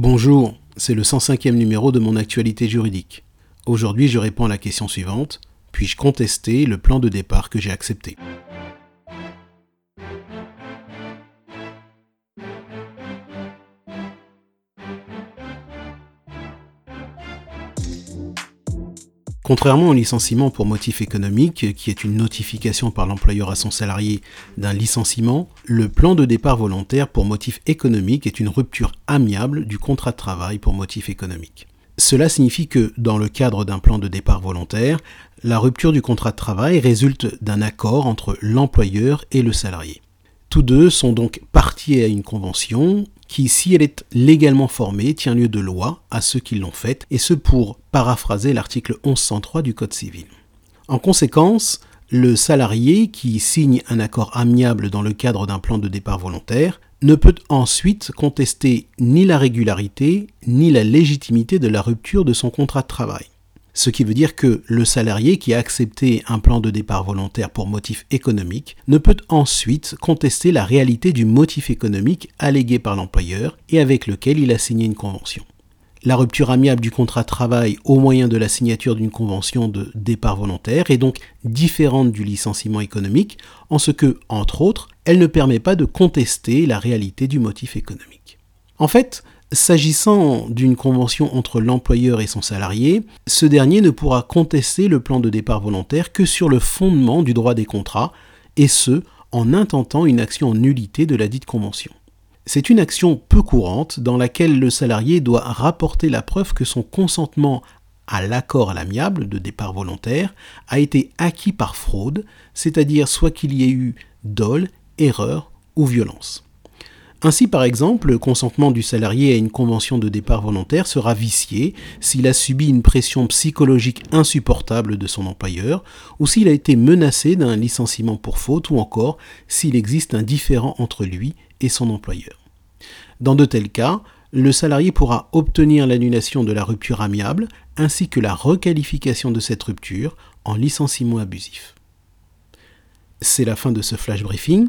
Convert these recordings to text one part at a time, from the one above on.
Bonjour, c'est le 105e numéro de mon actualité juridique. Aujourd'hui, je réponds à la question suivante. Puis-je contester le plan de départ que j'ai accepté? Contrairement au licenciement pour motif économique, qui est une notification par l'employeur à son salarié d'un licenciement, le plan de départ volontaire pour motif économique est une rupture amiable du contrat de travail pour motif économique. Cela signifie que, dans le cadre d'un plan de départ volontaire, la rupture du contrat de travail résulte d'un accord entre l'employeur et le salarié. Tous deux sont donc partis à une convention qui, si elle est légalement formée, tient lieu de loi à ceux qui l'ont faite, et ce pour paraphraser l'article 1103 du Code civil. En conséquence, le salarié qui signe un accord amiable dans le cadre d'un plan de départ volontaire ne peut ensuite contester ni la régularité ni la légitimité de la rupture de son contrat de travail. Ce qui veut dire que le salarié qui a accepté un plan de départ volontaire pour motif économique ne peut ensuite contester la réalité du motif économique allégué par l'employeur et avec lequel il a signé une convention. La rupture amiable du contrat de travail au moyen de la signature d'une convention de départ volontaire est donc différente du licenciement économique en ce que, entre autres, elle ne permet pas de contester la réalité du motif économique. En fait, S'agissant d'une convention entre l'employeur et son salarié, ce dernier ne pourra contester le plan de départ volontaire que sur le fondement du droit des contrats, et ce, en intentant une action en nullité de la dite convention. C'est une action peu courante dans laquelle le salarié doit rapporter la preuve que son consentement à l'accord à l'amiable de départ volontaire a été acquis par fraude, c'est-à-dire soit qu'il y ait eu dol, erreur ou violence. Ainsi, par exemple, le consentement du salarié à une convention de départ volontaire sera vicié s'il a subi une pression psychologique insupportable de son employeur, ou s'il a été menacé d'un licenciement pour faute, ou encore s'il existe un différend entre lui et son employeur. Dans de tels cas, le salarié pourra obtenir l'annulation de la rupture amiable ainsi que la requalification de cette rupture en licenciement abusif. C'est la fin de ce flash briefing.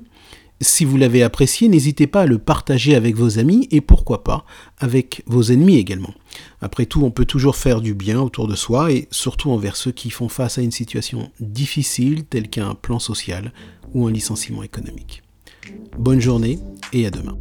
Si vous l'avez apprécié, n'hésitez pas à le partager avec vos amis et pourquoi pas avec vos ennemis également. Après tout, on peut toujours faire du bien autour de soi et surtout envers ceux qui font face à une situation difficile telle qu'un plan social ou un licenciement économique. Bonne journée et à demain.